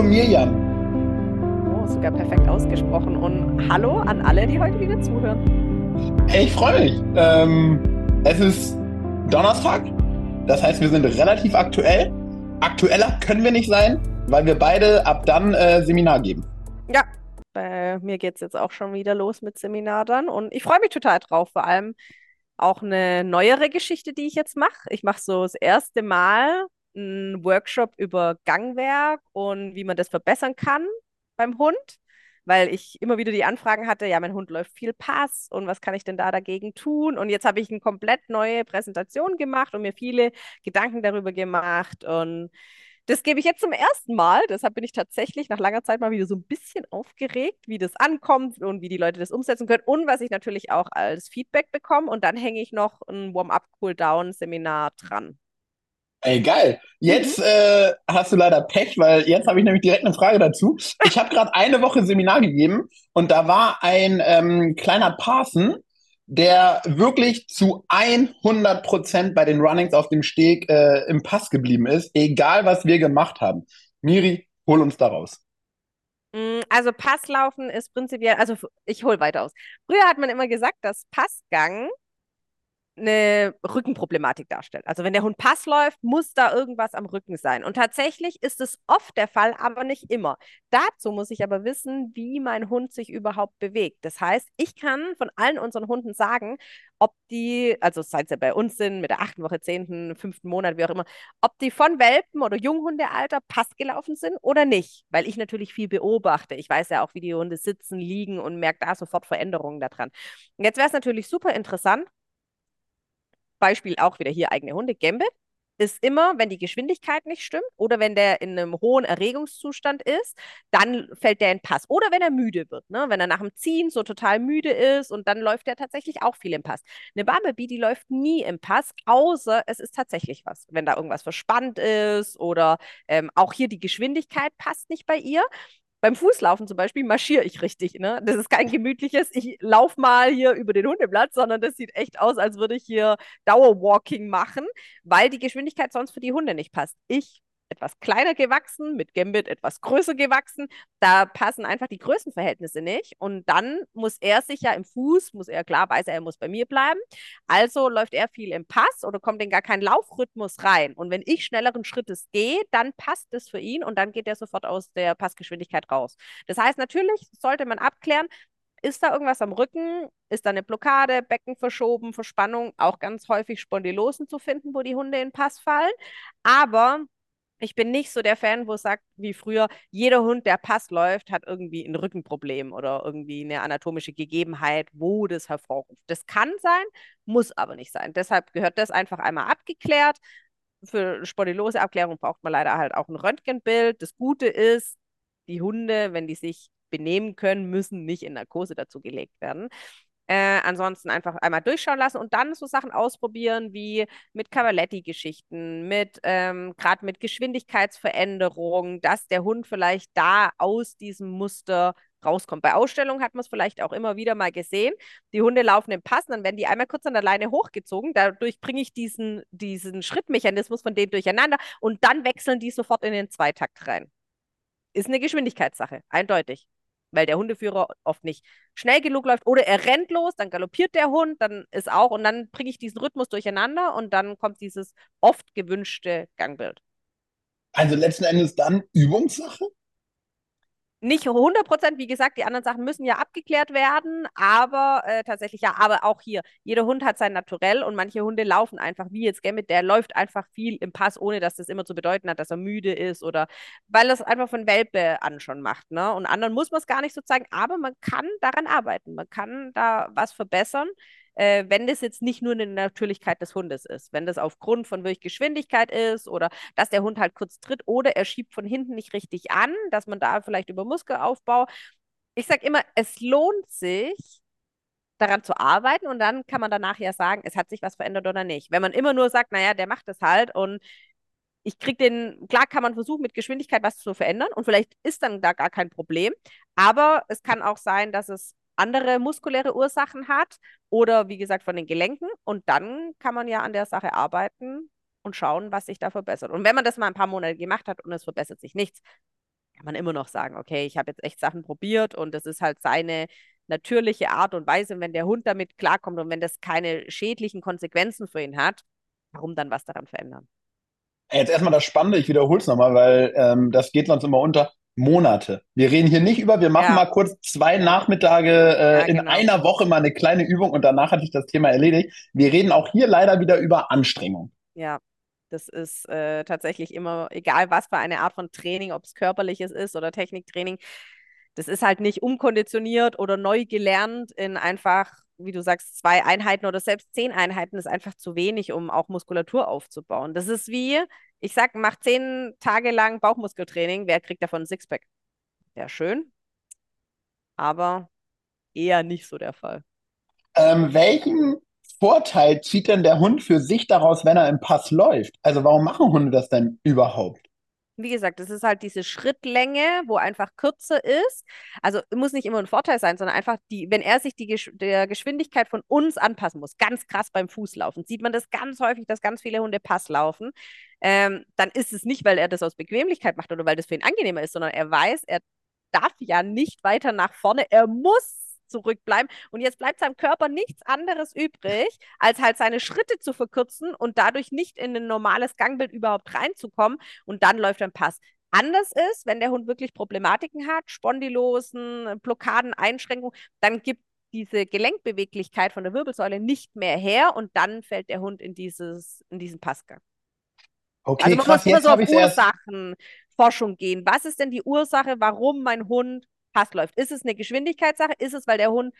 Hallo Mirjam. Oh, sogar perfekt ausgesprochen. Und hallo an alle, die heute wieder zuhören. Hey, ich freue mich. Ähm, es ist Donnerstag. Das heißt, wir sind relativ aktuell. Aktueller können wir nicht sein, weil wir beide ab dann äh, Seminar geben. Ja, bei mir geht es jetzt auch schon wieder los mit Seminar dann. Und ich freue mich total drauf. Vor allem auch eine neuere Geschichte, die ich jetzt mache. Ich mache so das erste Mal einen Workshop über Gangwerk und wie man das verbessern kann beim Hund, weil ich immer wieder die Anfragen hatte, ja, mein Hund läuft viel Pass und was kann ich denn da dagegen tun? Und jetzt habe ich eine komplett neue Präsentation gemacht und mir viele Gedanken darüber gemacht und das gebe ich jetzt zum ersten Mal. Deshalb bin ich tatsächlich nach langer Zeit mal wieder so ein bisschen aufgeregt, wie das ankommt und wie die Leute das umsetzen können und was ich natürlich auch als Feedback bekomme. Und dann hänge ich noch ein Warm-up-Cool-down-Seminar dran. Ey, geil. Jetzt mhm. äh, hast du leider Pech, weil jetzt habe ich nämlich direkt eine Frage dazu. Ich habe gerade eine Woche Seminar gegeben und da war ein ähm, kleiner Parson, der wirklich zu 100 Prozent bei den Runnings auf dem Steg äh, im Pass geblieben ist, egal was wir gemacht haben. Miri, hol uns da raus. Mm, also Passlaufen ist prinzipiell, also ich hole weiter aus. Früher hat man immer gesagt, dass Passgang eine Rückenproblematik darstellt. Also wenn der Hund Pass läuft, muss da irgendwas am Rücken sein. Und tatsächlich ist es oft der Fall, aber nicht immer. Dazu muss ich aber wissen, wie mein Hund sich überhaupt bewegt. Das heißt, ich kann von allen unseren Hunden sagen, ob die, also seit sie bei uns sind, mit der achten Woche, zehnten, fünften Monat, wie auch immer, ob die von Welpen oder Junghundealter Pass gelaufen sind oder nicht. Weil ich natürlich viel beobachte. Ich weiß ja auch, wie die Hunde sitzen, liegen und merke da sofort Veränderungen daran. Und jetzt wäre es natürlich super interessant, Beispiel auch wieder hier eigene Hunde, Gambit, ist immer, wenn die Geschwindigkeit nicht stimmt oder wenn der in einem hohen Erregungszustand ist, dann fällt der in Pass. Oder wenn er müde wird, ne? wenn er nach dem Ziehen so total müde ist und dann läuft er tatsächlich auch viel im Pass. Eine Bumblebee, die läuft nie im Pass, außer es ist tatsächlich was. Wenn da irgendwas verspannt ist oder ähm, auch hier die Geschwindigkeit passt nicht bei ihr, beim Fußlaufen zum Beispiel marschiere ich richtig. Ne? Das ist kein gemütliches, ich laufe mal hier über den Hundeplatz, sondern das sieht echt aus, als würde ich hier Dauerwalking machen, weil die Geschwindigkeit sonst für die Hunde nicht passt. Ich etwas kleiner gewachsen, mit Gambit etwas größer gewachsen. Da passen einfach die Größenverhältnisse nicht. Und dann muss er sich ja im Fuß, muss er klar, weiß er, er muss bei mir bleiben. Also läuft er viel im Pass oder kommt in gar keinen Laufrhythmus rein. Und wenn ich schnelleren Schrittes gehe, dann passt es für ihn und dann geht er sofort aus der Passgeschwindigkeit raus. Das heißt, natürlich sollte man abklären, ist da irgendwas am Rücken? Ist da eine Blockade, Becken verschoben, Verspannung? Auch ganz häufig Spondylosen zu finden, wo die Hunde in den Pass fallen. Aber ich bin nicht so der Fan, wo es sagt, wie früher, jeder Hund, der Pass läuft, hat irgendwie ein Rückenproblem oder irgendwie eine anatomische Gegebenheit, wo das hervorruft. Das kann sein, muss aber nicht sein. Deshalb gehört das einfach einmal abgeklärt. Für Spondyloseabklärung braucht man leider halt auch ein Röntgenbild. Das Gute ist, die Hunde, wenn die sich benehmen können, müssen nicht in Narkose dazu gelegt werden. Äh, ansonsten einfach einmal durchschauen lassen und dann so Sachen ausprobieren wie mit Cavaletti-Geschichten, mit ähm, gerade mit Geschwindigkeitsveränderungen, dass der Hund vielleicht da aus diesem Muster rauskommt. Bei Ausstellungen hat man es vielleicht auch immer wieder mal gesehen. Die Hunde laufen im Pass, dann werden die einmal kurz an der Leine hochgezogen. Dadurch bringe ich diesen, diesen Schrittmechanismus von denen durcheinander und dann wechseln die sofort in den Zweitakt rein. Ist eine Geschwindigkeitssache, eindeutig weil der Hundeführer oft nicht schnell genug läuft oder er rennt los, dann galoppiert der Hund, dann ist auch und dann bringe ich diesen Rhythmus durcheinander und dann kommt dieses oft gewünschte Gangbild. Also letzten Endes dann Übungssache? Nicht 100 Prozent, wie gesagt, die anderen Sachen müssen ja abgeklärt werden, aber äh, tatsächlich ja, aber auch hier, jeder Hund hat sein Naturell und manche Hunde laufen einfach, wie jetzt Gambit, der läuft einfach viel im Pass, ohne dass das immer zu bedeuten hat, dass er müde ist oder weil das einfach von Welpe an schon macht, ne? Und anderen muss man es gar nicht so zeigen, aber man kann daran arbeiten, man kann da was verbessern äh, wenn das jetzt nicht nur eine Natürlichkeit des Hundes ist. Wenn das aufgrund von wirklich Geschwindigkeit ist oder dass der Hund halt kurz tritt oder er schiebt von hinten nicht richtig an, dass man da vielleicht über Muskelaufbau. Ich sage immer, es lohnt sich, daran zu arbeiten und dann kann man danach ja sagen, es hat sich was verändert oder nicht. Wenn man immer nur sagt, naja, der macht das halt und ich kriege den, klar kann man versuchen, mit Geschwindigkeit was zu verändern und vielleicht ist dann da gar kein Problem, aber es kann auch sein, dass es andere muskuläre Ursachen hat oder wie gesagt von den Gelenken. Und dann kann man ja an der Sache arbeiten und schauen, was sich da verbessert. Und wenn man das mal ein paar Monate gemacht hat und es verbessert sich nichts, kann man immer noch sagen, okay, ich habe jetzt echt Sachen probiert und das ist halt seine natürliche Art und Weise. Und wenn der Hund damit klarkommt und wenn das keine schädlichen Konsequenzen für ihn hat, warum dann was daran verändern? Jetzt erstmal das Spannende, ich wiederhole es nochmal, weil ähm, das geht sonst immer unter. Monate. Wir reden hier nicht über, wir machen ja. mal kurz zwei Nachmittage äh, ja, genau. in einer Woche mal eine kleine Übung und danach hatte ich das Thema erledigt. Wir reden auch hier leider wieder über Anstrengung. Ja, das ist äh, tatsächlich immer, egal was für eine Art von Training, ob es körperliches ist oder Techniktraining, das ist halt nicht umkonditioniert oder neu gelernt in einfach, wie du sagst, zwei Einheiten oder selbst zehn Einheiten ist einfach zu wenig, um auch Muskulatur aufzubauen. Das ist wie, ich sag, mach zehn Tage lang Bauchmuskeltraining, wer kriegt davon ein Sixpack? Wäre schön, aber eher nicht so der Fall. Ähm, welchen Vorteil zieht denn der Hund für sich daraus, wenn er im Pass läuft? Also warum machen Hunde das denn überhaupt? Wie gesagt, das ist halt diese Schrittlänge, wo einfach kürzer ist. Also muss nicht immer ein Vorteil sein, sondern einfach die, wenn er sich die Gesch der Geschwindigkeit von uns anpassen muss, ganz krass beim Fußlaufen, sieht man das ganz häufig, dass ganz viele Hunde Pass laufen. Ähm, dann ist es nicht, weil er das aus Bequemlichkeit macht oder weil das für ihn angenehmer ist, sondern er weiß, er darf ja nicht weiter nach vorne. Er muss zurückbleiben. Und jetzt bleibt seinem Körper nichts anderes übrig, als halt seine Schritte zu verkürzen und dadurch nicht in ein normales Gangbild überhaupt reinzukommen. Und dann läuft ein Pass. Anders ist, wenn der Hund wirklich Problematiken hat, Spondylosen, Blockaden, Einschränkungen, dann gibt diese Gelenkbeweglichkeit von der Wirbelsäule nicht mehr her und dann fällt der Hund in, dieses, in diesen Passgang. Okay, also man krass, muss immer so auf Ursachenforschung gehen. Was ist denn die Ursache, warum mein Hund Pass läuft. Ist es eine Geschwindigkeitssache? Ist es, weil der Hund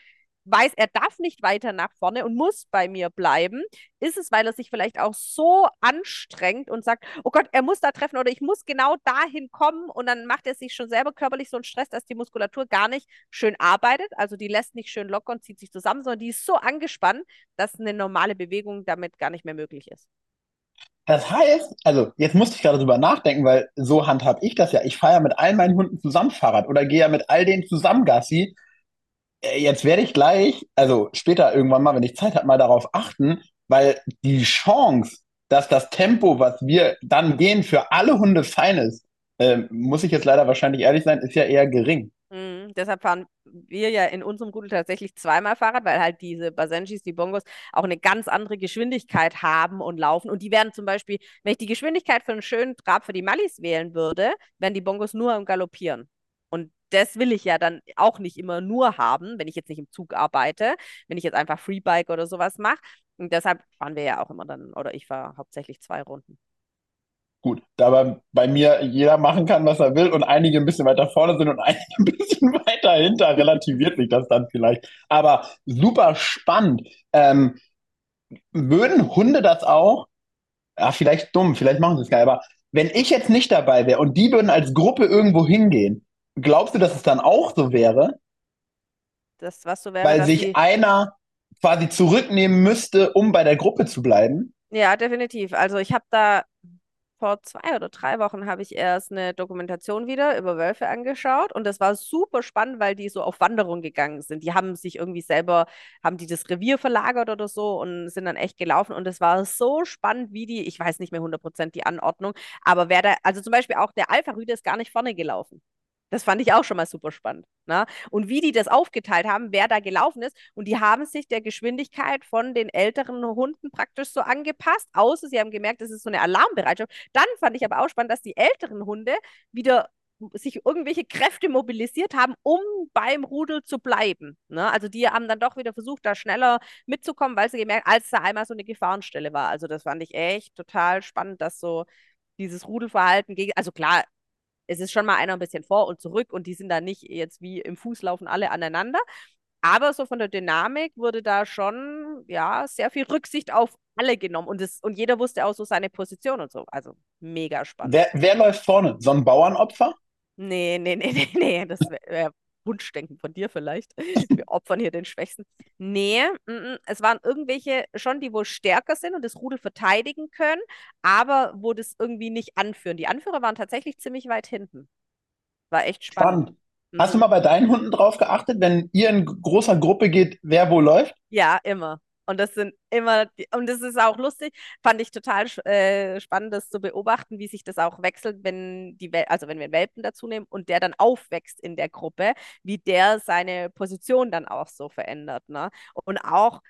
weiß, er darf nicht weiter nach vorne und muss bei mir bleiben? Ist es, weil er sich vielleicht auch so anstrengt und sagt, oh Gott, er muss da treffen oder ich muss genau dahin kommen und dann macht er sich schon selber körperlich so einen Stress, dass die Muskulatur gar nicht schön arbeitet, also die lässt nicht schön locker und zieht sich zusammen, sondern die ist so angespannt, dass eine normale Bewegung damit gar nicht mehr möglich ist. Das heißt, also jetzt musste ich gerade drüber nachdenken, weil so handhab ich das ja. Ich fahre ja mit all meinen Hunden zusammen Fahrrad oder gehe ja mit all denen zusammen Gassi. Äh, jetzt werde ich gleich, also später irgendwann mal, wenn ich Zeit habe, mal darauf achten, weil die Chance, dass das Tempo, was wir dann gehen, für alle Hunde fein ist, äh, muss ich jetzt leider wahrscheinlich ehrlich sein, ist ja eher gering. Mhm, deshalb fahren wir ja in unserem Rudel tatsächlich zweimal Fahrrad, weil halt diese Basenjis, die Bongos, auch eine ganz andere Geschwindigkeit haben und laufen. Und die werden zum Beispiel, wenn ich die Geschwindigkeit für einen schönen Trab für die Mallis wählen würde, werden die Bongos nur im Galoppieren. Und das will ich ja dann auch nicht immer nur haben, wenn ich jetzt nicht im Zug arbeite, wenn ich jetzt einfach Freebike oder sowas mache. Und deshalb fahren wir ja auch immer dann, oder ich fahre hauptsächlich zwei Runden. Gut, da bei mir jeder machen kann, was er will und einige ein bisschen weiter vorne sind und einige ein bisschen weiter hinter, relativiert sich das dann vielleicht. Aber super spannend. Ähm, würden Hunde das auch? Ja, vielleicht dumm, vielleicht machen sie es geil, aber wenn ich jetzt nicht dabei wäre und die würden als Gruppe irgendwo hingehen, glaubst du, dass es dann auch so wäre? Das, was so wäre, Weil sich einer quasi zurücknehmen müsste, um bei der Gruppe zu bleiben? Ja, definitiv. Also ich habe da vor zwei oder drei Wochen habe ich erst eine Dokumentation wieder über Wölfe angeschaut und das war super spannend, weil die so auf Wanderung gegangen sind. Die haben sich irgendwie selber, haben die das Revier verlagert oder so und sind dann echt gelaufen und es war so spannend, wie die, ich weiß nicht mehr 100% die Anordnung, aber wer da, also zum Beispiel auch der Alpha-Rüde ist gar nicht vorne gelaufen. Das fand ich auch schon mal super spannend. Ne? Und wie die das aufgeteilt haben, wer da gelaufen ist. Und die haben sich der Geschwindigkeit von den älteren Hunden praktisch so angepasst, außer sie haben gemerkt, das ist so eine Alarmbereitschaft. Dann fand ich aber auch spannend, dass die älteren Hunde wieder sich irgendwelche Kräfte mobilisiert haben, um beim Rudel zu bleiben. Ne? Also die haben dann doch wieder versucht, da schneller mitzukommen, weil sie gemerkt, als da einmal so eine Gefahrenstelle war. Also das fand ich echt total spannend, dass so dieses Rudelverhalten gegen, also klar, es ist schon mal einer ein bisschen vor und zurück und die sind da nicht jetzt wie im Fußlaufen alle aneinander. Aber so von der Dynamik wurde da schon ja sehr viel Rücksicht auf alle genommen und, es, und jeder wusste auch so seine Position und so. Also mega spannend. Wer, wer läuft vorne? So ein Bauernopfer? Nee, nee, nee, nee, nee. Das wäre wär Wunschdenken von dir vielleicht. Wir opfern hier den Schwächsten. Nee, m -m, es waren irgendwelche schon, die wohl stärker sind und das Rudel verteidigen können, aber wo das irgendwie nicht anführen. Die Anführer waren tatsächlich ziemlich weit hinten. War echt spannend. spannend. Mhm. Hast du mal bei deinen Hunden drauf geachtet, wenn ihr in großer Gruppe geht, wer wo läuft? Ja, immer. Und das sind immer, die, und das ist auch lustig, fand ich total äh, spannend, das zu beobachten, wie sich das auch wechselt, wenn die, Wel also wenn wir einen Welpen dazu nehmen und der dann aufwächst in der Gruppe, wie der seine Position dann auch so verändert. Ne? Und auch,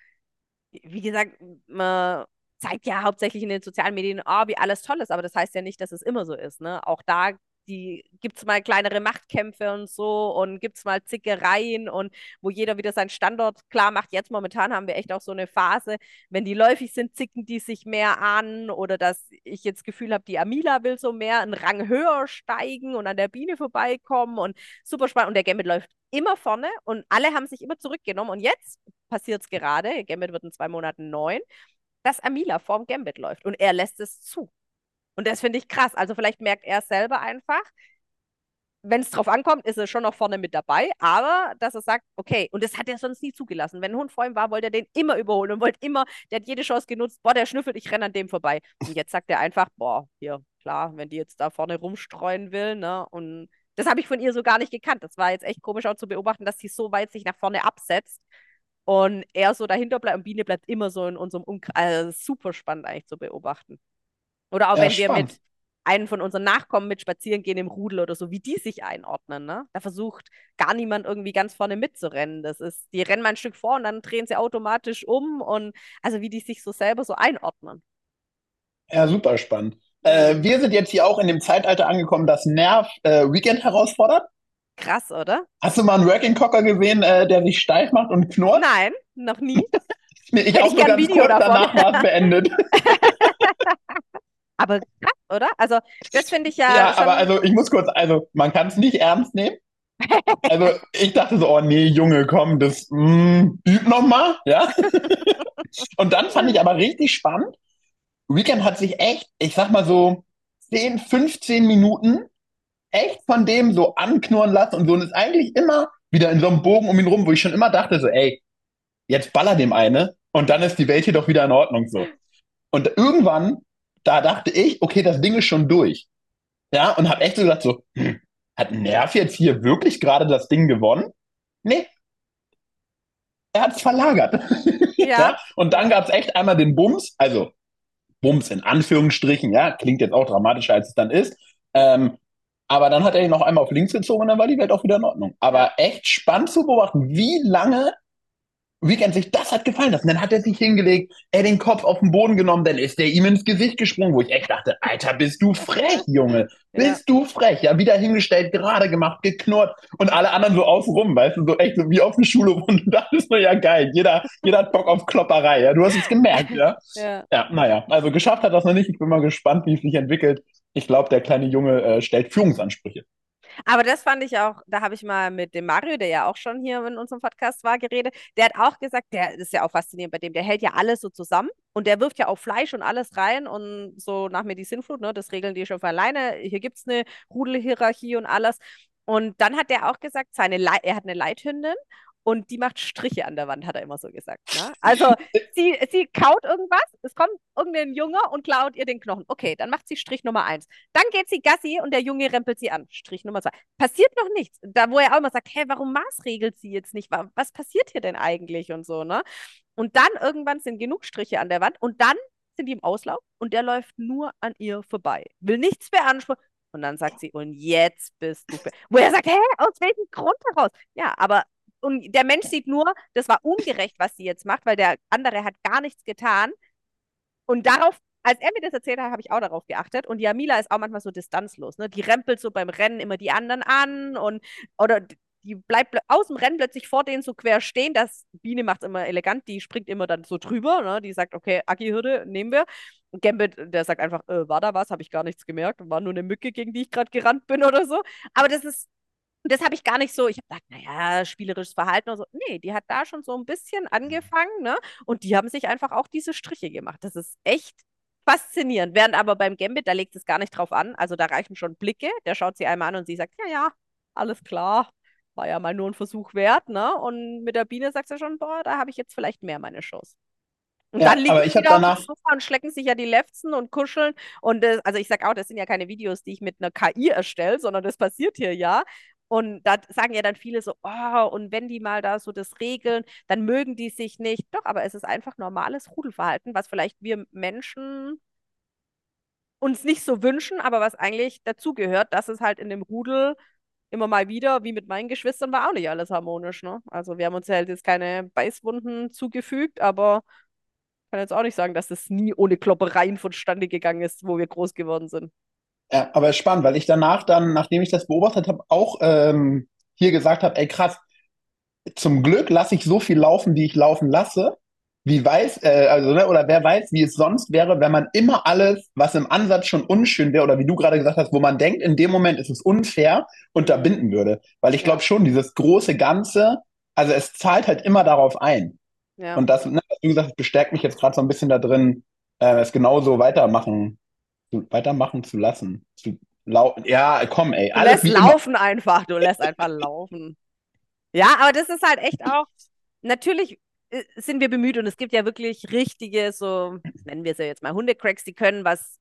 wie gesagt, man zeigt ja hauptsächlich in den sozialen Medien, oh, wie alles toll ist, aber das heißt ja nicht, dass es immer so ist. Ne? Auch da die gibt es mal kleinere Machtkämpfe und so und gibt es mal Zickereien und wo jeder wieder seinen Standort klar macht. Jetzt momentan haben wir echt auch so eine Phase, wenn die läufig sind, zicken die sich mehr an oder dass ich jetzt Gefühl habe, die Amila will so mehr einen Rang höher steigen und an der Biene vorbeikommen und super spannend. Und der Gambit läuft immer vorne und alle haben sich immer zurückgenommen und jetzt passiert es gerade, Gambit wird in zwei Monaten neun, dass Amila vorm Gambit läuft und er lässt es zu. Und das finde ich krass. Also vielleicht merkt er selber einfach, wenn es drauf ankommt, ist er schon noch vorne mit dabei, aber dass er sagt, okay, und das hat er sonst nie zugelassen. Wenn ein Hund vor ihm war, wollte er den immer überholen und wollte immer, der hat jede Chance genutzt, boah, der schnüffelt, ich renne an dem vorbei. Und jetzt sagt er einfach, boah, hier, klar, wenn die jetzt da vorne rumstreuen will, ne, und das habe ich von ihr so gar nicht gekannt. Das war jetzt echt komisch auch zu beobachten, dass sie so weit sich nach vorne absetzt und er so dahinter bleibt und Biene bleibt immer so in unserem Umkreis. Also super spannend eigentlich zu beobachten. Oder auch ja, wenn spannend. wir mit einem von unseren Nachkommen mit spazieren gehen im Rudel oder so, wie die sich einordnen. Ne? Da versucht gar niemand irgendwie ganz vorne mitzurennen. Das ist, die rennen mal ein Stück vor und dann drehen sie automatisch um und also wie die sich so selber so einordnen. Ja, super spannend. Äh, wir sind jetzt hier auch in dem Zeitalter angekommen, das Nerv äh, Weekend herausfordert. Krass, oder? Hast du mal einen Working Cocker gesehen, äh, der sich steif macht und knurrt? Nein, noch nie. nee, ich Hätte auch ich nur ganz Video kurz davon. danach war es beendet. Aber krass, oder? Also, das finde ich ja. Ja, aber also ich muss kurz, also man kann es nicht ernst nehmen. Also ich dachte so, oh nee, Junge, komm, das mm, üb nochmal, ja. Und dann fand ich aber richtig spannend. Weekend hat sich echt, ich sag mal so 10, 15 Minuten echt von dem so anknurren lassen und so und ist eigentlich immer wieder in so einem Bogen um ihn rum, wo ich schon immer dachte so, ey, jetzt baller dem eine und dann ist die Welt hier doch wieder in Ordnung so. Und irgendwann da dachte ich, okay, das Ding ist schon durch. Ja, und habe echt so gedacht, so, hm, hat Nerv jetzt hier wirklich gerade das Ding gewonnen? Nee. Er hat es verlagert. Ja. ja. Und dann gab es echt einmal den Bums, also Bums in Anführungsstrichen, ja, klingt jetzt auch dramatischer, als es dann ist. Ähm, aber dann hat er ihn noch einmal auf links gezogen und dann war die Welt auch wieder in Ordnung. Aber echt spannend zu beobachten, wie lange Weekend sich das hat gefallen lassen. Dann hat er sich hingelegt, er den Kopf auf den Boden genommen, dann ist er ihm ins Gesicht gesprungen, wo ich echt dachte, Alter, bist du frech, Junge. Bist ja. du frech. Ja, wieder hingestellt, gerade gemacht, geknurrt und alle anderen so außenrum, weißt du, so echt so wie auf der Schule und du dachtest nur, ja geil, jeder, jeder hat Bock auf Klopperei, ja. Du hast es gemerkt, ja. ja. Ja, naja, also geschafft hat das noch nicht. Ich bin mal gespannt, wie es sich entwickelt. Ich glaube, der kleine Junge äh, stellt Führungsansprüche. Aber das fand ich auch, da habe ich mal mit dem Mario, der ja auch schon hier in unserem Podcast war, geredet. Der hat auch gesagt, der ist ja auch faszinierend bei dem, der hält ja alles so zusammen und der wirft ja auch Fleisch und alles rein und so nach mir die Sinnflut, ne, das regeln die schon von alleine. Hier gibt es eine Rudelhierarchie und alles. Und dann hat der auch gesagt, seine Le er hat eine Leithündin und die macht Striche an der Wand, hat er immer so gesagt. Ne? Also sie, sie kaut irgendwas, es kommt irgendein Junge und klaut ihr den Knochen. Okay, dann macht sie Strich Nummer eins. Dann geht sie Gassi und der Junge rempelt sie an. Strich Nummer zwei. Passiert noch nichts. Da, wo er auch immer sagt, hä, warum maßregelt sie jetzt nicht? Was passiert hier denn eigentlich und so, ne? Und dann irgendwann sind genug Striche an der Wand und dann sind die im Auslauf und der läuft nur an ihr vorbei. Will nichts beanspruchen. Und dann sagt sie, und jetzt bist du. Wo er sagt, hä, aus welchem Grund heraus? Ja, aber und der Mensch sieht nur, das war ungerecht, was sie jetzt macht, weil der andere hat gar nichts getan. Und darauf, als er mir das erzählt hat, habe ich auch darauf geachtet. Und Jamila ist auch manchmal so distanzlos. Ne? Die rempelt so beim Rennen immer die anderen an und oder die bleibt aus dem Rennen plötzlich vor denen so quer stehen. Das Biene macht es immer elegant, die springt immer dann so drüber. Ne? Die sagt, okay, Aki-Hürde nehmen wir. Und Gambit, der sagt einfach, äh, war da was, habe ich gar nichts gemerkt. War nur eine Mücke, gegen die ich gerade gerannt bin oder so. Aber das ist und das habe ich gar nicht so, ich habe gedacht, naja, spielerisches Verhalten oder so. Nee, die hat da schon so ein bisschen angefangen, ne? Und die haben sich einfach auch diese Striche gemacht. Das ist echt faszinierend. Während aber beim Gambit, da legt es gar nicht drauf an. Also da reichen schon Blicke. Der schaut sie einmal an und sie sagt, ja, ja, alles klar. War ja mal nur ein Versuch wert, ne? Und mit der Biene sagt sie schon, boah, da habe ich jetzt vielleicht mehr meine Chance. Und ja, dann liegen aber ich wieder danach... auf dem Sofa und schlecken sich ja die Lefzen und kuscheln. Und das, also ich sage auch, das sind ja keine Videos, die ich mit einer KI erstelle, sondern das passiert hier ja. Und da sagen ja dann viele so, oh, und wenn die mal da so das regeln, dann mögen die sich nicht. Doch, aber es ist einfach normales Rudelverhalten, was vielleicht wir Menschen uns nicht so wünschen, aber was eigentlich dazugehört, dass es halt in dem Rudel immer mal wieder, wie mit meinen Geschwistern, war auch nicht alles harmonisch. Ne? Also wir haben uns halt jetzt keine Beißwunden zugefügt, aber kann jetzt auch nicht sagen, dass es nie ohne Kloppereien vonstande gegangen ist, wo wir groß geworden sind. Ja, aber es ist spannend, weil ich danach dann, nachdem ich das beobachtet habe, auch ähm, hier gesagt habe, ey krass, zum Glück lasse ich so viel laufen, wie ich laufen lasse. Wie weiß, äh, also, ne, oder wer weiß, wie es sonst wäre, wenn man immer alles, was im Ansatz schon unschön wäre, oder wie du gerade gesagt hast, wo man denkt, in dem Moment ist es unfair, unterbinden würde. Weil ich glaube schon, dieses große Ganze, also es zahlt halt immer darauf ein. Ja. Und das, ne, was du gesagt hast, bestärkt mich jetzt gerade so ein bisschen da drin, äh, es genauso weitermachen weitermachen zu lassen. Zu ja, komm, ey. Du lässt laufen immer. einfach. Du lässt einfach laufen. Ja, aber das ist halt echt auch, natürlich äh, sind wir bemüht und es gibt ja wirklich richtige, so nennen wir es ja jetzt mal Hundecracks, die können, was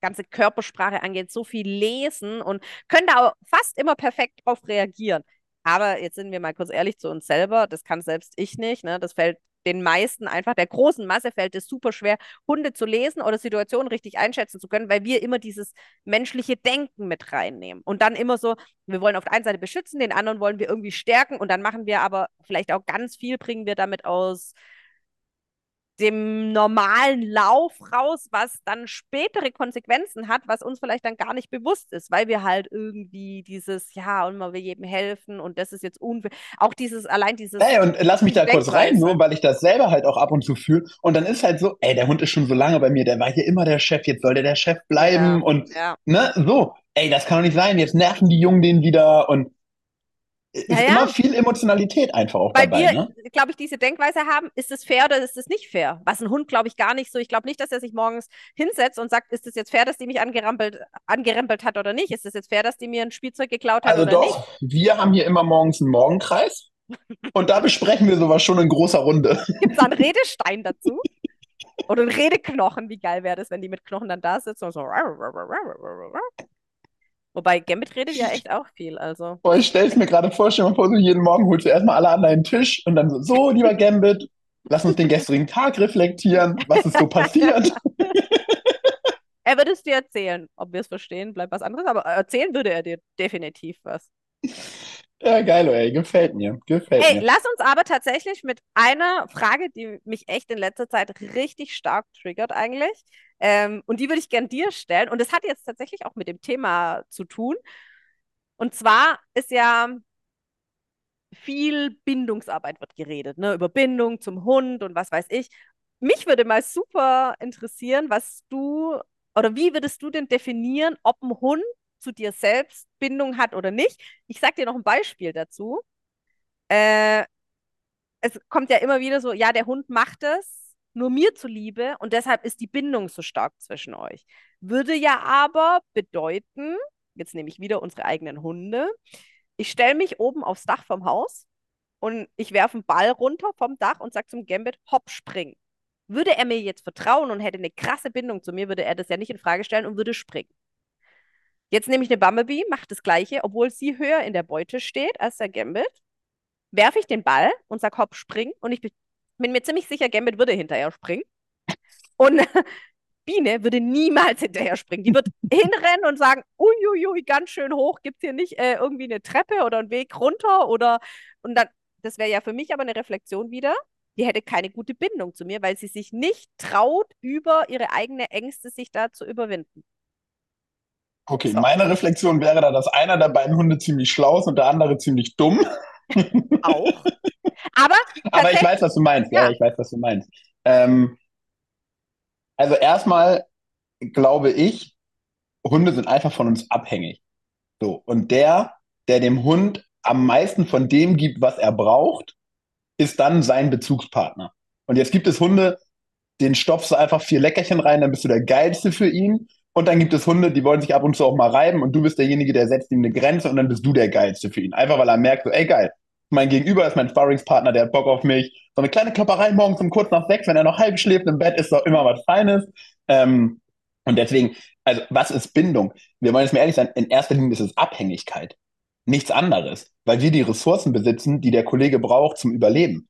ganze Körpersprache angeht, so viel lesen und können da auch fast immer perfekt drauf reagieren. Aber jetzt sind wir mal kurz ehrlich zu uns selber, das kann selbst ich nicht, ne? Das fällt den meisten einfach, der großen Masse fällt es super schwer, Hunde zu lesen oder Situationen richtig einschätzen zu können, weil wir immer dieses menschliche Denken mit reinnehmen. Und dann immer so, wir wollen auf der einen Seite beschützen, den anderen wollen wir irgendwie stärken und dann machen wir aber vielleicht auch ganz viel, bringen wir damit aus dem normalen Lauf raus, was dann spätere Konsequenzen hat, was uns vielleicht dann gar nicht bewusst ist, weil wir halt irgendwie dieses, ja, und man will jedem helfen und das ist jetzt unfair. Auch dieses, allein dieses. Ey, und lass mich da kurz rein, nur weil ich das selber halt auch ab und zu fühle. Und dann ist halt so, ey, der Hund ist schon so lange bei mir, der war hier immer der Chef, jetzt soll der der Chef bleiben ja, und, ja. ne, so. Ey, das kann doch nicht sein, jetzt nerven die Jungen den wieder und ist ja, ja. immer viel Emotionalität einfach auch Weil dabei. wir, ne? glaube ich, diese Denkweise haben, ist es fair oder ist es nicht fair? Was ein Hund, glaube ich, gar nicht so. Ich glaube nicht, dass er sich morgens hinsetzt und sagt, ist es jetzt fair, dass die mich angerempelt, angerempelt hat oder nicht? Ist es jetzt fair, dass die mir ein Spielzeug geklaut hat also oder doch, nicht? Wir haben hier immer morgens einen Morgenkreis und da besprechen wir sowas schon in großer Runde. Gibt es einen Redestein dazu? Oder einen Redeknochen? Wie geil wäre das, wenn die mit Knochen dann da sitzen und so. Wobei Gambit redet ja echt auch viel, also. Boah, ich stell's mir gerade vor, stell mal vor, so jeden Morgen holst du erstmal alle an deinen Tisch und dann so, so, lieber Gambit, lass uns den gestrigen Tag reflektieren, was ist so passiert. er würde es dir erzählen. Ob wir es verstehen, bleibt was anderes, aber erzählen würde er dir definitiv was. Ja, geil, ey, gefällt mir, gefällt hey, mir. lass uns aber tatsächlich mit einer Frage, die mich echt in letzter Zeit richtig stark triggert eigentlich, ähm, und die würde ich gern dir stellen. Und das hat jetzt tatsächlich auch mit dem Thema zu tun. Und zwar ist ja viel Bindungsarbeit wird geredet, ne? Über Bindung zum Hund und was weiß ich. Mich würde mal super interessieren, was du oder wie würdest du denn definieren, ob ein Hund zu dir selbst Bindung hat oder nicht? Ich sag dir noch ein Beispiel dazu. Äh, es kommt ja immer wieder so, ja, der Hund macht es, nur mir zuliebe und deshalb ist die Bindung so stark zwischen euch. Würde ja aber bedeuten, jetzt nehme ich wieder unsere eigenen Hunde, ich stelle mich oben aufs Dach vom Haus und ich werfe einen Ball runter vom Dach und sage zum Gambit, hopp, spring. Würde er mir jetzt vertrauen und hätte eine krasse Bindung zu mir, würde er das ja nicht in Frage stellen und würde springen. Jetzt nehme ich eine Bumblebee, mache das Gleiche, obwohl sie höher in der Beute steht als der Gambit, werfe ich den Ball und sage, hopp, spring und ich bin mir ziemlich sicher, Gambit würde hinterher springen. Und Biene würde niemals hinterher springen. Die wird hinrennen und sagen, uiuiui, ganz schön hoch, gibt es hier nicht äh, irgendwie eine Treppe oder einen Weg runter oder und dann, das wäre ja für mich aber eine Reflexion wieder. Die hätte keine gute Bindung zu mir, weil sie sich nicht traut, über ihre eigenen Ängste sich da zu überwinden. Okay, meine Reflexion wäre da, dass einer der beiden Hunde ziemlich schlau ist und der andere ziemlich dumm. Auch. Aber, Aber ich weiß, was du meinst. Ja, ja ich weiß, was du meinst. Ähm, also erstmal glaube ich, Hunde sind einfach von uns abhängig. So. Und der, der dem Hund am meisten von dem gibt, was er braucht, ist dann sein Bezugspartner. Und jetzt gibt es Hunde, den stopfst du einfach vier Leckerchen rein, dann bist du der Geilste für ihn. Und dann gibt es Hunde, die wollen sich ab und zu auch mal reiben und du bist derjenige, der setzt ihm eine Grenze und dann bist du der Geilste für ihn. Einfach weil er merkt, so, ey geil, mein Gegenüber ist mein Sparringspartner, der hat Bock auf mich. So eine kleine Klopperei morgens um kurz nach sechs, wenn er noch halb schläft im Bett, ist doch immer was Feines. Ähm, und deswegen, also was ist Bindung? Wir wollen jetzt mal ehrlich sein, in erster Linie ist es Abhängigkeit. nichts anderes, weil wir die Ressourcen besitzen, die der Kollege braucht zum Überleben.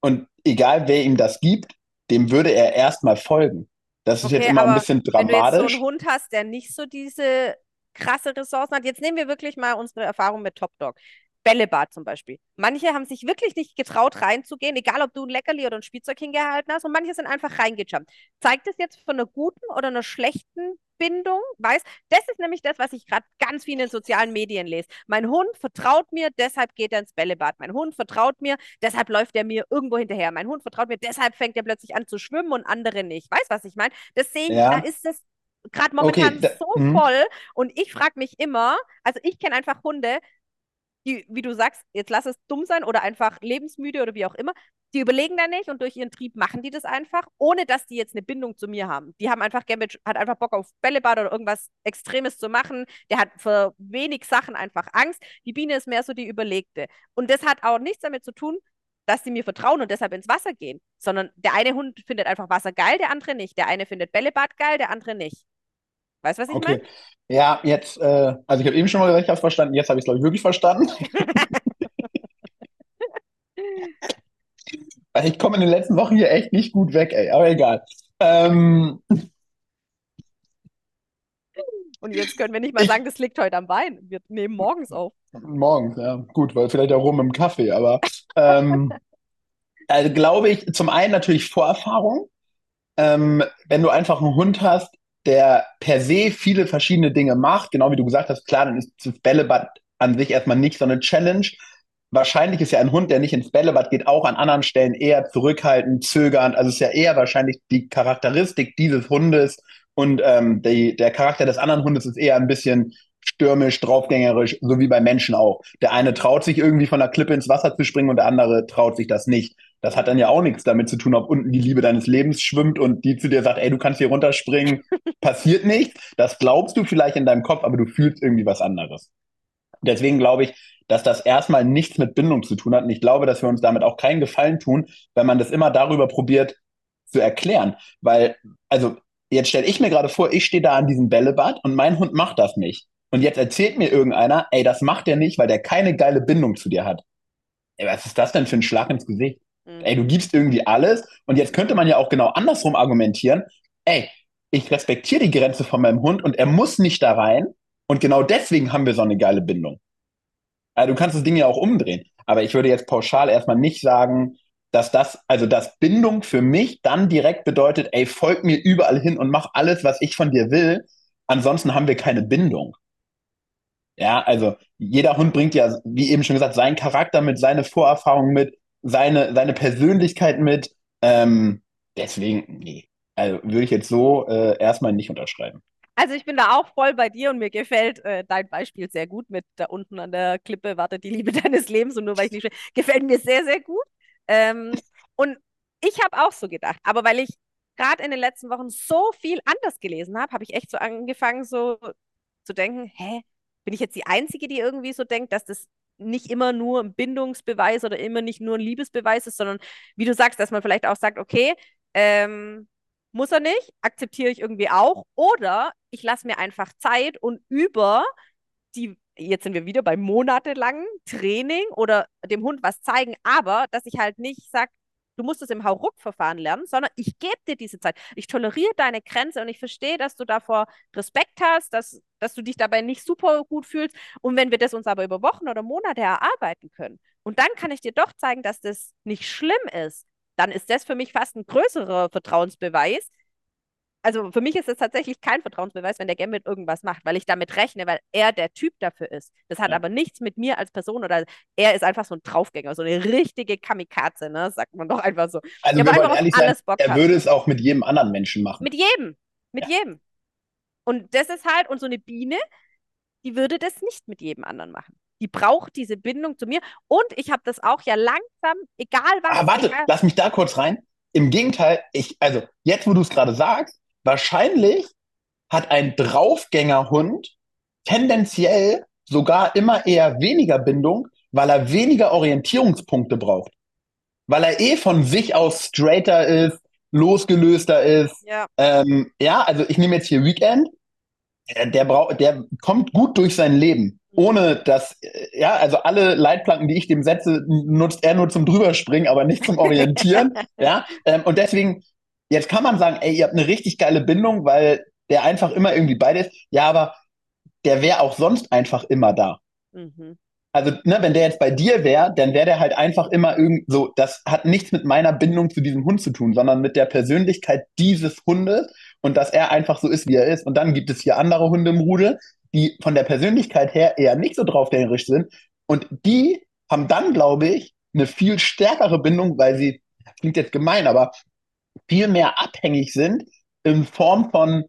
Und egal wer ihm das gibt, dem würde er erstmal folgen. Das ist jetzt immer ein bisschen dramatisch. Wenn du jetzt so einen Hund hast, der nicht so diese krasse Ressourcen hat. Jetzt nehmen wir wirklich mal unsere Erfahrung mit Top Dog. Bällebad zum Beispiel. Manche haben sich wirklich nicht getraut, reinzugehen, egal ob du ein Leckerli oder ein Spielzeug hingehalten hast, und manche sind einfach reingejumpt. Zeigt es jetzt von einer guten oder einer schlechten Bindung? Weißt, das ist nämlich das, was ich gerade ganz viel in den sozialen Medien lese. Mein Hund vertraut mir, deshalb geht er ins Bällebad. Mein Hund vertraut mir, deshalb läuft er mir irgendwo hinterher. Mein Hund vertraut mir, deshalb fängt er plötzlich an zu schwimmen und andere nicht. Weißt du, was ich meine? Das sehe ich, ja. da ist das gerade momentan okay, so mh. voll. Und ich frage mich immer, also ich kenne einfach Hunde, die, wie du sagst, jetzt lass es dumm sein oder einfach lebensmüde oder wie auch immer, die überlegen da nicht und durch ihren Trieb machen die das einfach, ohne dass die jetzt eine Bindung zu mir haben. Die haben einfach, Gambit hat einfach Bock auf Bällebad oder irgendwas Extremes zu machen. Der hat für wenig Sachen einfach Angst. Die Biene ist mehr so die Überlegte. Und das hat auch nichts damit zu tun, dass sie mir vertrauen und deshalb ins Wasser gehen, sondern der eine Hund findet einfach Wasser geil, der andere nicht. Der eine findet Bällebad geil, der andere nicht. Weißt du, was ich okay. meine? Ja, jetzt, äh, also ich habe eben schon mal gesagt, ich habe verstanden, jetzt habe ich es, glaube ich, wirklich verstanden. ich komme in den letzten Wochen hier echt nicht gut weg, ey, aber egal. Ähm, und jetzt können wir nicht mal sagen, das liegt heute am Bein. Wir nehmen morgens auf. Morgens, ja. Gut, weil vielleicht auch rum im Kaffee, aber ähm, also glaube ich, zum einen natürlich Vorerfahrung. Ähm, wenn du einfach einen Hund hast, der per se viele verschiedene Dinge macht, genau wie du gesagt hast, klar, dann ist das Bällebad an sich erstmal nicht so eine Challenge. Wahrscheinlich ist ja ein Hund, der nicht ins Bällebad geht, auch an anderen Stellen eher zurückhaltend, zögernd. Also es ist ja eher wahrscheinlich die Charakteristik dieses Hundes und ähm, die, der Charakter des anderen Hundes ist eher ein bisschen stürmisch, draufgängerisch, so wie bei Menschen auch. Der eine traut sich irgendwie von der Klippe ins Wasser zu springen und der andere traut sich das nicht. Das hat dann ja auch nichts damit zu tun, ob unten die Liebe deines Lebens schwimmt und die zu dir sagt, ey, du kannst hier runterspringen, passiert nicht. Das glaubst du vielleicht in deinem Kopf, aber du fühlst irgendwie was anderes. Deswegen glaube ich, dass das erstmal nichts mit Bindung zu tun hat. Und ich glaube, dass wir uns damit auch keinen Gefallen tun, wenn man das immer darüber probiert zu erklären. Weil, also, jetzt stelle ich mir gerade vor, ich stehe da an diesem Bällebad und mein Hund macht das nicht. Und jetzt erzählt mir irgendeiner, ey, das macht er nicht, weil der keine geile Bindung zu dir hat. Ey, was ist das denn für ein Schlag ins Gesicht? Mhm. Ey, du gibst irgendwie alles. Und jetzt könnte man ja auch genau andersrum argumentieren. Ey, ich respektiere die Grenze von meinem Hund und er muss nicht da rein. Und genau deswegen haben wir so eine geile Bindung. Also du kannst das Ding ja auch umdrehen. Aber ich würde jetzt pauschal erstmal nicht sagen, dass das, also dass Bindung für mich dann direkt bedeutet, ey, folg mir überall hin und mach alles, was ich von dir will. Ansonsten haben wir keine Bindung. Ja, also jeder Hund bringt ja, wie eben schon gesagt, seinen Charakter mit, seine Vorerfahrungen mit, seine, seine Persönlichkeit mit. Ähm, deswegen, nee, also würde ich jetzt so äh, erstmal nicht unterschreiben. Also ich bin da auch voll bei dir und mir gefällt äh, dein Beispiel sehr gut mit da unten an der Klippe wartet die Liebe deines Lebens und nur weil ich nicht gefällt mir sehr, sehr gut. Ähm, und ich habe auch so gedacht, aber weil ich gerade in den letzten Wochen so viel anders gelesen habe, habe ich echt so angefangen, so zu denken, hä, bin ich jetzt die Einzige, die irgendwie so denkt, dass das nicht immer nur ein Bindungsbeweis oder immer nicht nur ein Liebesbeweis ist, sondern wie du sagst, dass man vielleicht auch sagt, okay, ähm, muss er nicht, akzeptiere ich irgendwie auch. Oder ich lasse mir einfach Zeit und über die, jetzt sind wir wieder bei monatelangen Training oder dem Hund was zeigen, aber dass ich halt nicht sage, du musst es im Hauruck-Verfahren lernen, sondern ich gebe dir diese Zeit. Ich toleriere deine Grenze und ich verstehe, dass du davor Respekt hast, dass, dass du dich dabei nicht super gut fühlst. Und wenn wir das uns aber über Wochen oder Monate erarbeiten können, und dann kann ich dir doch zeigen, dass das nicht schlimm ist, dann ist das für mich fast ein größerer Vertrauensbeweis, also für mich ist es tatsächlich kein Vertrauensbeweis, wenn der Gambit irgendwas macht, weil ich damit rechne, weil er der Typ dafür ist. Das hat ja. aber nichts mit mir als Person oder er ist einfach so ein Draufgänger, so eine richtige Kamikaze, ne? Sagt man doch einfach so. Also wir wollen ehrlich sein, Bock er hat. würde es auch mit jedem anderen Menschen machen. Mit jedem, mit ja. jedem. Und das ist halt, und so eine Biene, die würde das nicht mit jedem anderen machen. Die braucht diese Bindung zu mir. Und ich habe das auch ja langsam, egal was. Ah, warte, egal. lass mich da kurz rein. Im Gegenteil, ich, also jetzt, wo du es gerade sagst, Wahrscheinlich hat ein Draufgängerhund tendenziell sogar immer eher weniger Bindung, weil er weniger Orientierungspunkte braucht. Weil er eh von sich aus straighter ist, losgelöster ist. Ja, ähm, ja also ich nehme jetzt hier Weekend. Der, der, braucht, der kommt gut durch sein Leben. ohne dass, ja, also alle Leitplanken, die ich dem setze, nutzt er nur zum drüberspringen, aber nicht zum Orientieren. ja, ähm, und deswegen, jetzt kann man sagen, ey, ihr habt eine richtig geile Bindung, weil der einfach immer irgendwie bei dir ist. Ja, aber der wäre auch sonst einfach immer da. Mhm. Also, ne, wenn der jetzt bei dir wäre, dann wäre der halt einfach immer irgend so, das hat nichts mit meiner Bindung zu diesem Hund zu tun, sondern mit der Persönlichkeit dieses Hundes und dass er einfach so ist, wie er ist. Und dann gibt es hier andere Hunde im Rudel, die von der Persönlichkeit her eher nicht so draufgängerisch sind. Und die haben dann, glaube ich, eine viel stärkere Bindung, weil sie, klingt jetzt gemein, aber viel mehr abhängig sind in Form von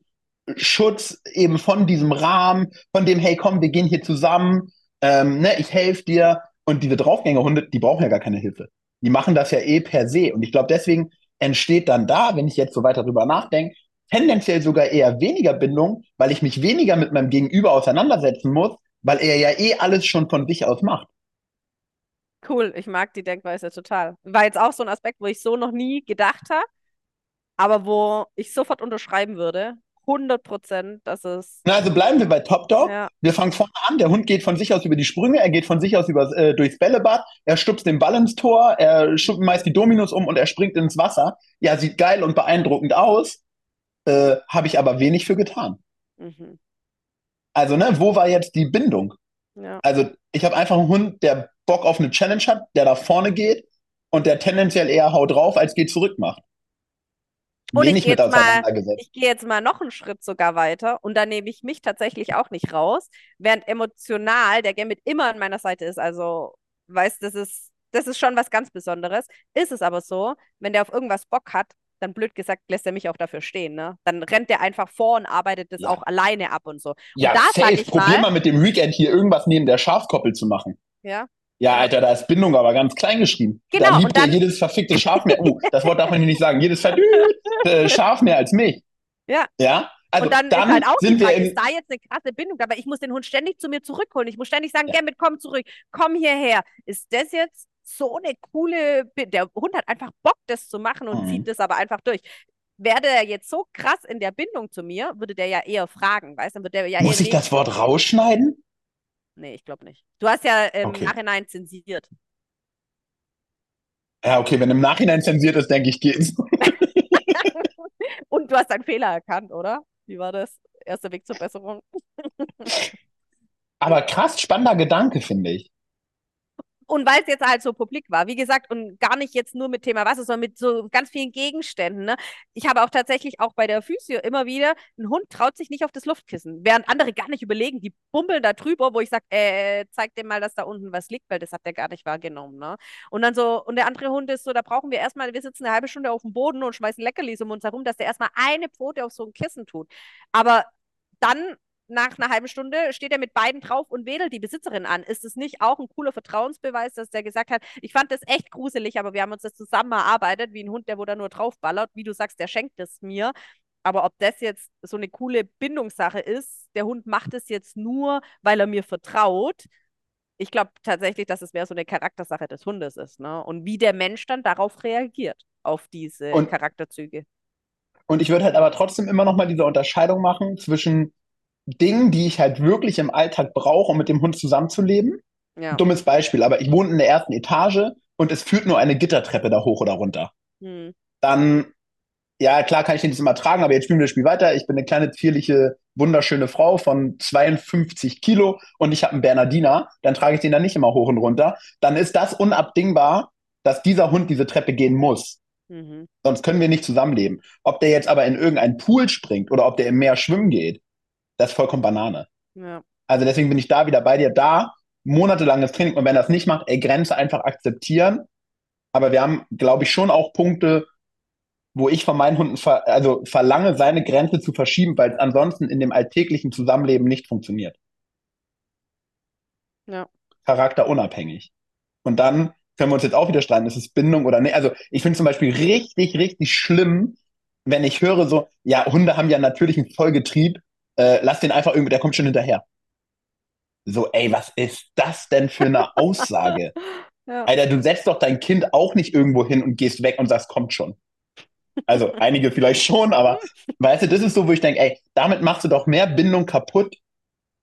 Schutz eben von diesem Rahmen, von dem, hey, komm, wir gehen hier zusammen, ähm, ne, ich helfe dir. Und diese Draufgängerhunde, die brauchen ja gar keine Hilfe. Die machen das ja eh per se. Und ich glaube, deswegen entsteht dann da, wenn ich jetzt so weiter drüber nachdenke, tendenziell sogar eher weniger Bindung, weil ich mich weniger mit meinem Gegenüber auseinandersetzen muss, weil er ja eh alles schon von sich aus macht. Cool, ich mag die Denkweise total. War jetzt auch so ein Aspekt, wo ich so noch nie gedacht habe, aber wo ich sofort unterschreiben würde. 100 Prozent, dass es. Na, also bleiben wir bei Top Dog. Ja. Wir fangen vorne an. Der Hund geht von sich aus über die Sprünge, er geht von sich aus über, äh, durchs Bällebad, er stupst den Ball ins Tor, er schubst meist die Dominos um und er springt ins Wasser. Ja, sieht geil und beeindruckend aus, äh, habe ich aber wenig für getan. Mhm. Also, ne, wo war jetzt die Bindung? Ja. Also, ich habe einfach einen Hund, der Bock auf eine Challenge hat, der da vorne geht und der tendenziell eher haut drauf, als geht zurück macht. Und ich gehe jetzt, mal, ich geh jetzt mal noch einen Schritt sogar weiter und da nehme ich mich tatsächlich auch nicht raus, während emotional der Gambit immer an meiner Seite ist. Also, weißt das ist, das ist schon was ganz Besonderes. Ist es aber so, wenn der auf irgendwas Bock hat, dann blöd gesagt, lässt er mich auch dafür stehen. Ne? Dann rennt der einfach vor und arbeitet das ja. auch alleine ab und so. Und ja, da safe. Probier mal mit dem Weekend hier irgendwas neben der Schafkoppel zu machen. Ja. Ja, Alter, da ist Bindung aber ganz klein geschrieben. Genau. Da liebt er jedes verfickte Schaf mehr. Oh, das Wort darf man hier nicht sagen. Jedes verfickte Schaf mehr als mich. Ja. Ja. Also und dann, dann ist halt auch sind Frage, ist da jetzt eine krasse Bindung, aber ich muss den Hund ständig zu mir zurückholen. Ich muss ständig sagen, ja. Gambit, komm zurück, komm hierher. Ist das jetzt so eine coole, Bi der Hund hat einfach Bock, das zu machen und mhm. zieht das aber einfach durch. Wäre der jetzt so krass in der Bindung zu mir, würde der ja eher fragen, weißt du? Dann würde der ja Muss ich das Wort rausschneiden? Nee, ich glaube nicht. Du hast ja im okay. Nachhinein zensiert. Ja, okay, wenn im Nachhinein zensiert ist, denke ich, geht's. Und du hast einen Fehler erkannt, oder? Wie war das? Erster Weg zur Besserung. Aber krass spannender Gedanke, finde ich. Und weil es jetzt halt so publik war, wie gesagt, und gar nicht jetzt nur mit Thema Wasser, sondern mit so ganz vielen Gegenständen. Ne? Ich habe auch tatsächlich auch bei der Physio immer wieder, ein Hund traut sich nicht auf das Luftkissen, während andere gar nicht überlegen, die bumbeln da drüber, wo ich sage, äh, zeig dem mal, dass da unten was liegt, weil das hat der gar nicht wahrgenommen. Ne? Und dann so, und der andere Hund ist so, da brauchen wir erstmal, wir sitzen eine halbe Stunde auf dem Boden und schmeißen Leckerlis um uns herum, dass der erstmal eine Pfote auf so ein Kissen tut. Aber dann nach einer halben Stunde steht er mit beiden drauf und wedelt die Besitzerin an. Ist es nicht auch ein cooler Vertrauensbeweis, dass der gesagt hat, ich fand das echt gruselig, aber wir haben uns das zusammen erarbeitet, wie ein Hund, der wo da nur draufballert. Wie du sagst, der schenkt es mir. Aber ob das jetzt so eine coole Bindungssache ist, der Hund macht es jetzt nur, weil er mir vertraut. Ich glaube tatsächlich, dass es mehr so eine Charaktersache des Hundes ist. Ne? Und wie der Mensch dann darauf reagiert, auf diese und, Charakterzüge. Und ich würde halt aber trotzdem immer noch mal diese Unterscheidung machen zwischen Dingen, die ich halt wirklich im Alltag brauche, um mit dem Hund zusammenzuleben. Ja. Dummes Beispiel, aber ich wohne in der ersten Etage und es führt nur eine Gittertreppe da hoch oder runter. Hm. Dann, ja, klar kann ich den das immer tragen, aber jetzt spielen wir das Spiel weiter. Ich bin eine kleine, zierliche, wunderschöne Frau von 52 Kilo und ich habe einen Bernardiner. Dann trage ich den dann nicht immer hoch und runter. Dann ist das unabdingbar, dass dieser Hund diese Treppe gehen muss. Mhm. Sonst können wir nicht zusammenleben. Ob der jetzt aber in irgendeinen Pool springt oder ob der im Meer schwimmen geht, das ist vollkommen Banane. Ja. Also deswegen bin ich da wieder bei dir. Da monatelanges Training und wenn das nicht macht, ey, Grenze einfach akzeptieren. Aber wir haben, glaube ich, schon auch Punkte, wo ich von meinen Hunden ver also verlange, seine Grenze zu verschieben, weil es ansonsten in dem alltäglichen Zusammenleben nicht funktioniert. Ja. Charakterunabhängig. Und dann können wir uns jetzt auch wieder streiten, ist es Bindung oder nicht. Also ich finde zum Beispiel richtig, richtig schlimm, wenn ich höre so, ja, Hunde haben ja natürlichen Vollgetrieb äh, lass den einfach irgendwie, der kommt schon hinterher. So, ey, was ist das denn für eine Aussage? ja. Alter, du setzt doch dein Kind auch nicht irgendwo hin und gehst weg und sagst, kommt schon. Also einige vielleicht schon, aber weißt du, das ist so, wo ich denke, ey, damit machst du doch mehr Bindung kaputt,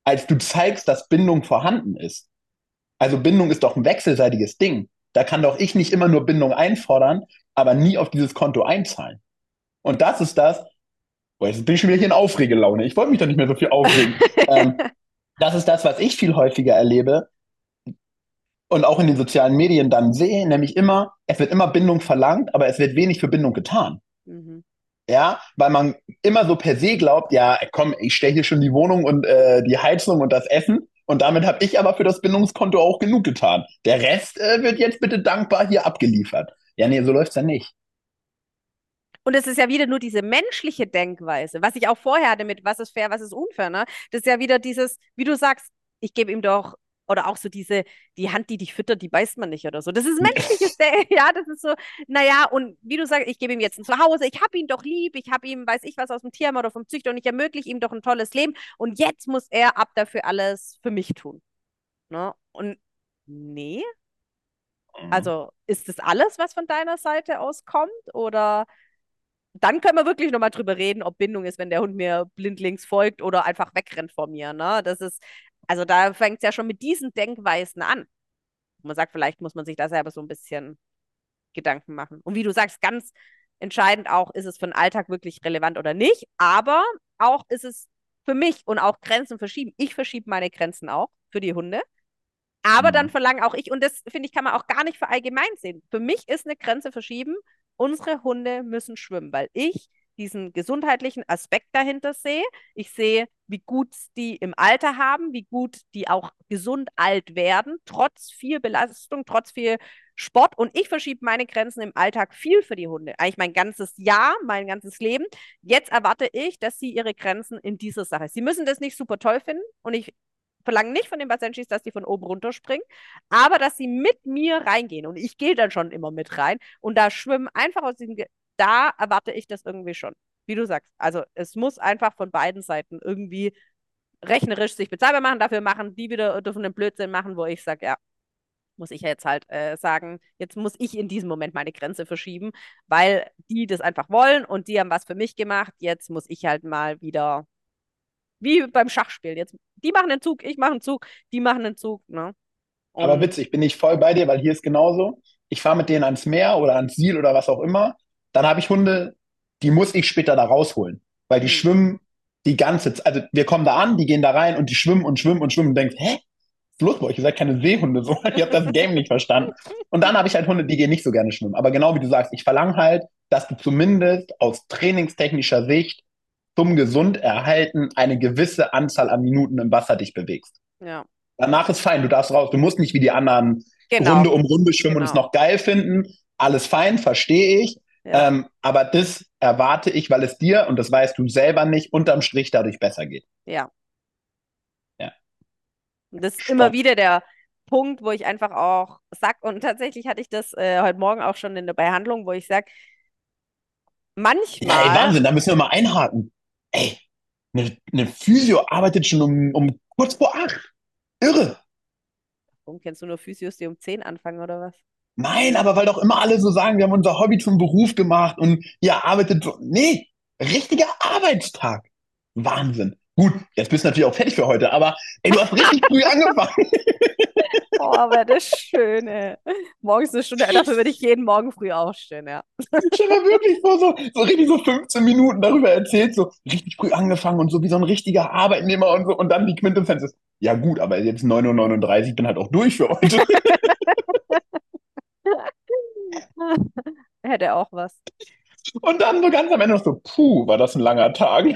als du zeigst, dass Bindung vorhanden ist. Also Bindung ist doch ein wechselseitiges Ding. Da kann doch ich nicht immer nur Bindung einfordern, aber nie auf dieses Konto einzahlen. Und das ist das, boah, jetzt bin ich schon wieder hier in Aufregelaune. Ich wollte mich doch nicht mehr so viel aufregen. ähm, das ist das, was ich viel häufiger erlebe und auch in den sozialen Medien dann sehe, nämlich immer, es wird immer Bindung verlangt, aber es wird wenig für Bindung getan. Mhm. Ja, weil man immer so per se glaubt, ja, komm, ich stelle hier schon die Wohnung und äh, die Heizung und das Essen und damit habe ich aber für das Bindungskonto auch genug getan. Der Rest äh, wird jetzt bitte dankbar hier abgeliefert. Ja, nee, so läuft's ja nicht. Und es ist ja wieder nur diese menschliche Denkweise, was ich auch vorher hatte mit, was ist fair, was ist unfair, ne? Das ist ja wieder dieses, wie du sagst, ich gebe ihm doch oder auch so diese, die Hand, die dich füttert, die beißt man nicht oder so. Das ist menschliches, ja, das ist so, naja, und wie du sagst, ich gebe ihm jetzt ein Zuhause, ich habe ihn doch lieb, ich habe ihm, weiß ich was, aus dem Tierheim oder vom Züchter und ich ermögliche ihm doch ein tolles Leben und jetzt muss er ab dafür alles für mich tun. Ne? Und nee. Mhm. Also ist das alles, was von deiner Seite aus kommt oder dann können wir wirklich nochmal drüber reden, ob Bindung ist, wenn der Hund mir blindlings folgt oder einfach wegrennt vor mir. Ne? Das ist, also da fängt es ja schon mit diesen Denkweisen an. Man sagt, vielleicht muss man sich da selber so ein bisschen Gedanken machen. Und wie du sagst, ganz entscheidend auch, ist es für den Alltag wirklich relevant oder nicht. Aber auch ist es für mich und auch Grenzen verschieben. Ich verschiebe meine Grenzen auch für die Hunde. Aber mhm. dann verlange auch ich, und das finde ich, kann man auch gar nicht für allgemein sehen. Für mich ist eine Grenze verschieben, unsere Hunde müssen schwimmen, weil ich diesen gesundheitlichen Aspekt dahinter sehe. Ich sehe, wie gut die im Alter haben, wie gut die auch gesund alt werden, trotz viel Belastung, trotz viel Sport. Und ich verschiebe meine Grenzen im Alltag viel für die Hunde. Eigentlich mein ganzes Jahr, mein ganzes Leben. Jetzt erwarte ich, dass sie ihre Grenzen in dieser Sache. Sie müssen das nicht super toll finden. Und ich verlange nicht von den Basenschis, dass die von oben runterspringen, aber dass sie mit mir reingehen. Und ich gehe dann schon immer mit rein. Und da schwimmen einfach aus diesem da erwarte ich das irgendwie schon. Wie du sagst. Also es muss einfach von beiden Seiten irgendwie rechnerisch sich bezahlbar machen. Dafür machen die wieder dürfen einen Blödsinn machen, wo ich sage, ja, muss ich jetzt halt äh, sagen, jetzt muss ich in diesem Moment meine Grenze verschieben, weil die das einfach wollen und die haben was für mich gemacht. Jetzt muss ich halt mal wieder, wie beim Schachspiel, jetzt, die machen einen Zug, ich mache einen Zug, die machen einen Zug, ne? Aber witzig, bin ich voll bei dir, weil hier ist genauso. Ich fahre mit denen ans Meer oder ans Ziel oder was auch immer dann habe ich Hunde, die muss ich später da rausholen, weil die mhm. schwimmen die ganze Zeit. Also wir kommen da an, die gehen da rein und die schwimmen und schwimmen und schwimmen und denkst, hä? Los bei euch? Ihr seid keine Seehunde, so. Ich habe das Game nicht verstanden. Und dann habe ich halt Hunde, die gehen nicht so gerne schwimmen. Aber genau wie du sagst, ich verlange halt, dass du zumindest aus trainingstechnischer Sicht zum Gesunderhalten eine gewisse Anzahl an Minuten im Wasser dich bewegst. Ja. Danach ist fein, du darfst raus. Du musst nicht wie die anderen genau. Runde um Runde schwimmen genau. und es genau. noch geil finden. Alles fein, verstehe ich. Ähm, aber das erwarte ich, weil es dir, und das weißt du selber nicht, unterm Strich dadurch besser geht. Ja. Ja. Das ist Stopp. immer wieder der Punkt, wo ich einfach auch sag, und tatsächlich hatte ich das äh, heute Morgen auch schon in der Behandlung, wo ich sage, manchmal. Ja, ey, Wahnsinn, da müssen wir mal einhaken. Ey, eine, eine Physio arbeitet schon um, um kurz vor acht. Irre. Warum kennst du nur Physios, die um zehn anfangen oder was? Nein, aber weil doch immer alle so sagen, wir haben unser Hobby zum Beruf gemacht und ihr arbeitet so. Nee, richtiger Arbeitstag. Wahnsinn. Gut, jetzt bist du natürlich auch fertig für heute, aber ey, du hast richtig früh angefangen. Oh, aber das ist schön, ey. Morgens eine Stunde, dafür würde ich jeden Morgen früh aufstehen, ja. Ich habe wirklich vor, so, so richtig so 15 Minuten darüber erzählt, so richtig früh angefangen und so wie so ein richtiger Arbeitnehmer und so. Und dann die Quintessenz ist, ja gut, aber jetzt 9.39 Uhr, bin halt auch durch für heute. Hätte auch was. Und dann so ganz am Ende noch so, puh, war das ein langer Tag.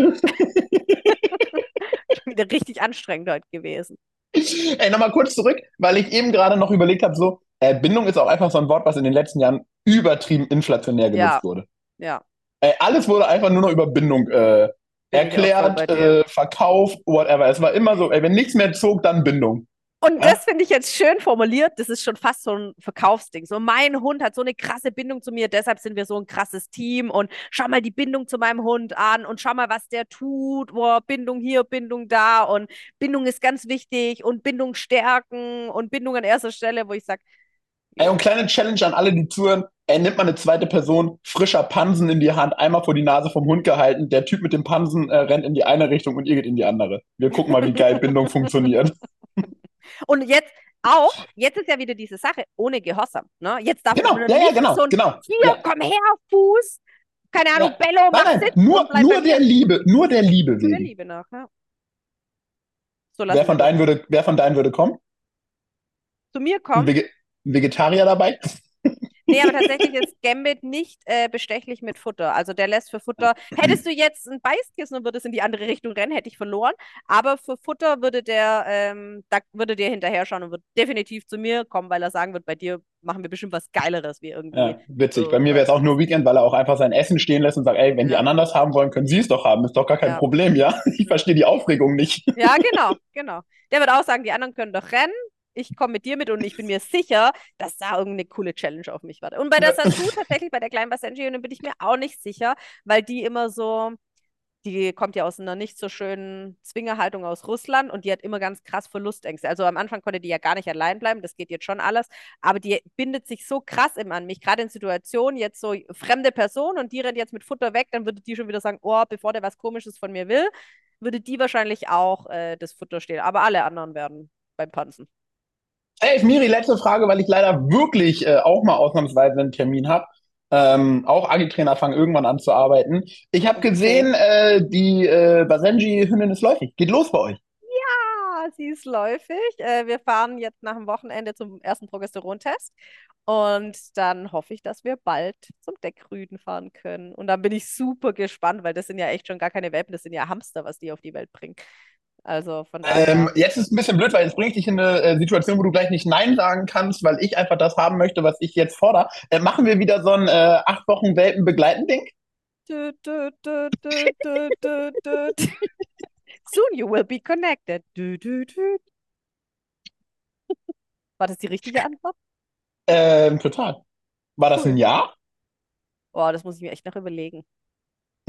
Wieder richtig anstrengend heute gewesen. Ey, nochmal kurz zurück, weil ich eben gerade noch überlegt habe, so, äh, Bindung ist auch einfach so ein Wort, was in den letzten Jahren übertrieben inflationär genutzt ja. wurde. Ja. Ey, alles wurde einfach nur noch über Bindung äh, erklärt, äh, verkauft, whatever. Es war immer so, ey, wenn nichts mehr zog, dann Bindung. Und das finde ich jetzt schön formuliert. Das ist schon fast so ein Verkaufsding. So, mein Hund hat so eine krasse Bindung zu mir, deshalb sind wir so ein krasses Team. Und schau mal die Bindung zu meinem Hund an und schau mal, was der tut. Oh, Bindung hier, Bindung da. Und Bindung ist ganz wichtig und Bindung stärken und Bindung an erster Stelle, wo ich sage. Ey, und kleine Challenge an alle, die zuhören. er nimmt mal eine zweite Person, frischer Pansen in die Hand, einmal vor die Nase vom Hund gehalten. Der Typ mit dem Pansen äh, rennt in die eine Richtung und ihr geht in die andere. Wir gucken mal, wie geil Bindung funktioniert. Und jetzt auch, jetzt ist ja wieder diese Sache, ohne Gehorsam. Ne? Jetzt darf Genau, man ja, ja, nicht genau, so ein, genau. hier, Ja. komm her, Fuß. Keine Ahnung, Ja. Bello, mach Nein, nein, nur, nur der. Liebe, nur der Liebe Nur der. Liebe nach, ja. So Wer von deinen würde, wer von deinen würde kommen? zu mir kommen. Ein Vegetarier dabei? Nee, aber tatsächlich ist Gambit nicht äh, bestechlich mit Futter. Also der lässt für Futter. Hättest du jetzt ein Beißkissen und würdest in die andere Richtung rennen, hätte ich verloren. Aber für Futter würde der, ähm, da würde der hinterher schauen und wird definitiv zu mir kommen, weil er sagen wird, bei dir machen wir bestimmt was Geileres, wie irgendwie. Ja, witzig. so, Bei mir wäre es auch nur Weekend, weil er auch einfach sein Essen stehen lässt und sagt, ey, wenn die Ja. anderen das haben wollen, können sie es doch haben. Ist doch gar kein Ja. Problem, ja? Ich verstehe die Aufregung nicht. Ja, genau, genau. Der wird auch sagen, die anderen können doch rennen. Ich komme mit dir mit und ich bin mir sicher, dass da irgendeine coole Challenge auf mich wartet. Und bei der Sasu tatsächlich, bei der kleinen Basenji, bin ich mir auch nicht sicher, weil die immer so, die kommt ja aus einer nicht so schönen Zwingerhaltung aus Russland und die hat immer ganz krass Verlustängste. Also am Anfang konnte die ja gar nicht allein bleiben, das geht jetzt schon alles, aber die bindet sich so krass immer an mich, gerade in Situationen, jetzt so fremde Person und die rennt jetzt mit Futter weg, dann würde die schon wieder sagen, oh, bevor der was Komisches von mir will, würde die wahrscheinlich auch äh, das Futter stehlen. Aber alle anderen werden beim Panzen. Ey, Miri, letzte Frage, weil ich leider wirklich äh, auch mal ausnahmsweise einen Termin habe. Ähm, auch Agi-Trainer fangen irgendwann an zu arbeiten. Ich habe gesehen, äh, die äh, Basenji-Hündin ist läufig. Geht los bei euch. Ah, sie ist läufig. Äh, wir fahren jetzt nach dem Wochenende zum ersten Progesterontest. Und dann hoffe ich, dass wir bald zum Deckrüden fahren können. Und dann bin ich super gespannt, weil das sind ja echt schon gar keine Welpen, das sind ja Hamster, was die auf die Welt bringen. Also von. Ähm, jetzt ist es ein bisschen blöd, weil jetzt bringe ich dich in eine äh, Situation, wo du gleich nicht Nein sagen kannst, weil ich einfach das haben möchte, was ich jetzt fordere. Äh, machen wir wieder so ein äh, acht Wochen Welpen begleiten Ding? Soon you will be connected. War das die richtige Antwort? Ähm, total. War das Cool. ein Ja? Boah, das muss ich mir echt noch überlegen.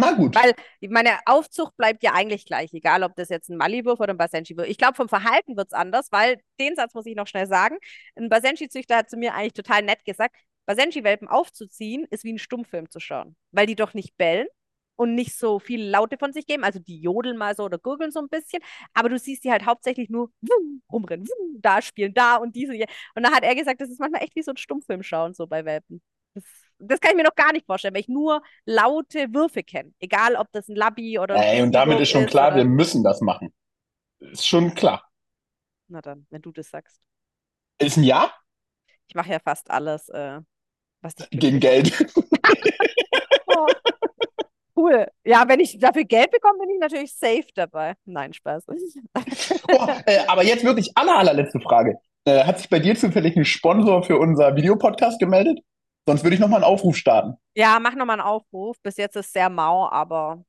Na gut. Weil meine Aufzucht bleibt ja eigentlich gleich, egal ob das jetzt ein Maliwurf oder ein Basenji wird. Ich glaube, vom Verhalten wird es anders, weil den Satz muss ich noch schnell sagen. Ein Basenji-Züchter hat zu mir eigentlich total nett gesagt, Basenji-Welpen aufzuziehen ist wie einen Stummfilm zu schauen, weil die doch nicht bellen und nicht so viele Laute von sich geben. Also die jodeln mal so oder gurgeln so ein bisschen, aber du siehst die halt hauptsächlich nur wumm, rumrennen, wumm, da spielen, da und diese. Und dann hat er gesagt, das ist manchmal echt wie so ein Stummfilm schauen, so bei Welpen. Das, das kann ich mir noch gar nicht vorstellen, weil ich nur laute Würfe kenne. Egal, ob das ein Labby oder Ey, und damit ist schon ist klar, oder- wir müssen das machen. Ist schon klar. Na dann, wenn du das sagst. Ist ein Ja Ich mache ja fast alles, äh, was dich gegen Geld. Oh. Cool. Ja, wenn ich dafür Geld bekomme, bin ich natürlich safe dabei. Nein, Spaß. Oh, äh, aber jetzt wirklich aller, allerletzte Frage. Äh, hat sich bei dir zufällig ein Sponsor für unser Videopodcast gemeldet? Sonst würde ich nochmal einen Aufruf starten. Ja, mach nochmal einen Aufruf. Bis jetzt ist sehr mau, aber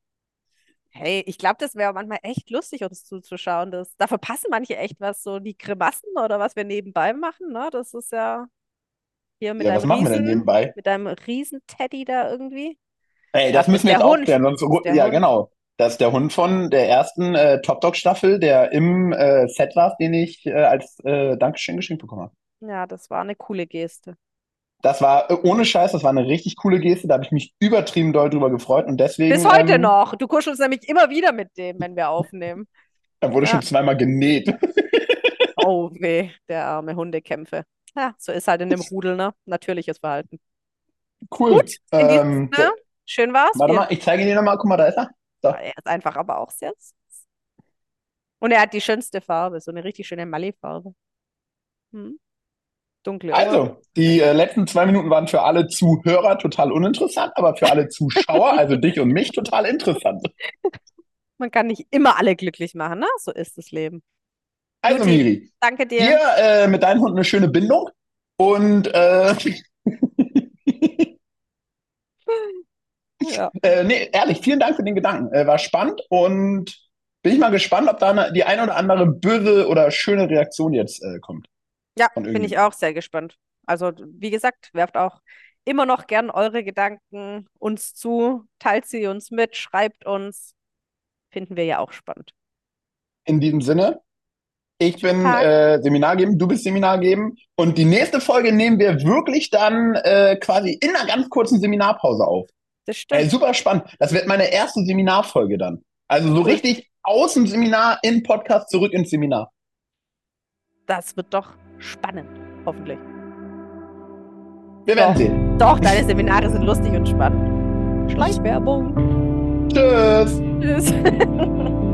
hey, ich glaube, das wäre manchmal echt lustig, uns zuzuschauen. Das, da verpassen manche echt was, so die Grimassen oder was wir nebenbei machen. Ne? Das ist ja hier mit Ja, was deinem machen wir denn Riesen, nebenbei? mit deinem Riesen-Teddy da irgendwie. Ey, das das müssen wir jetzt Hund. aufklären. Sonst, ja, Hund. genau. Das ist der Hund von der ersten äh, Top Dog Staffel, der im äh, Set war, den ich äh, als äh, Dankeschön geschenkt bekommen habe. Ja, das war eine coole Geste. Das war, äh, ohne Scheiß, das war eine richtig coole Geste. Da habe ich mich übertrieben doll drüber gefreut und deswegen. Bis heute ähm, noch. Du kuschelst nämlich immer wieder mit dem, wenn wir aufnehmen. Er wurde Ja. schon zweimal genäht. Oh weh, der arme Hundekämpfe. Ja, so ist halt in dem Rudel, ne? Natürliches Verhalten. Cool. Gut, Ähm, Sinne, schön war's. Warte mal, ich zeige dir nochmal. Guck mal, da ist er. Er ist einfach aber auch sehr. Und er hat die schönste Farbe, so eine richtig schöne Mali-Farbe. Hm. Dunkle. Also, die äh, letzten zwei Minuten waren für alle Zuhörer total uninteressant, aber für alle Zuschauer, also dich und mich, total interessant. Man kann nicht immer alle glücklich machen, ne? So ist das Leben. Also, Juti. Miri, Danke dir. dir äh, mit deinem Hund eine schöne Bindung und äh, Ja. äh, nee, ehrlich, vielen Dank für den Gedanken. Äh, war spannend und bin ich mal gespannt, ob da eine, die ein oder andere böse oder schöne Reaktion jetzt äh, kommt. Ja, bin ich auch sehr gespannt. Also, wie gesagt, werft auch immer noch gern eure Gedanken uns zu, teilt sie uns mit, schreibt uns. Finden wir ja auch spannend. In diesem Sinne, Ich bin äh, Seminar geben, du bist Seminar geben. Und die nächste Folge nehmen wir wirklich dann äh, quasi in einer ganz kurzen Seminarpause auf. Das Äh, stimmt. super spannend. Das wird meine erste Seminarfolge dann. Also so richtig aus dem Seminar in Podcast zurück ins Seminar. Das wird doch spannend, hoffentlich. Wir werden Doch. sehen. Doch, deine Seminare sind lustig und spannend. Schleichwerbung. Tschüss. Tschüss.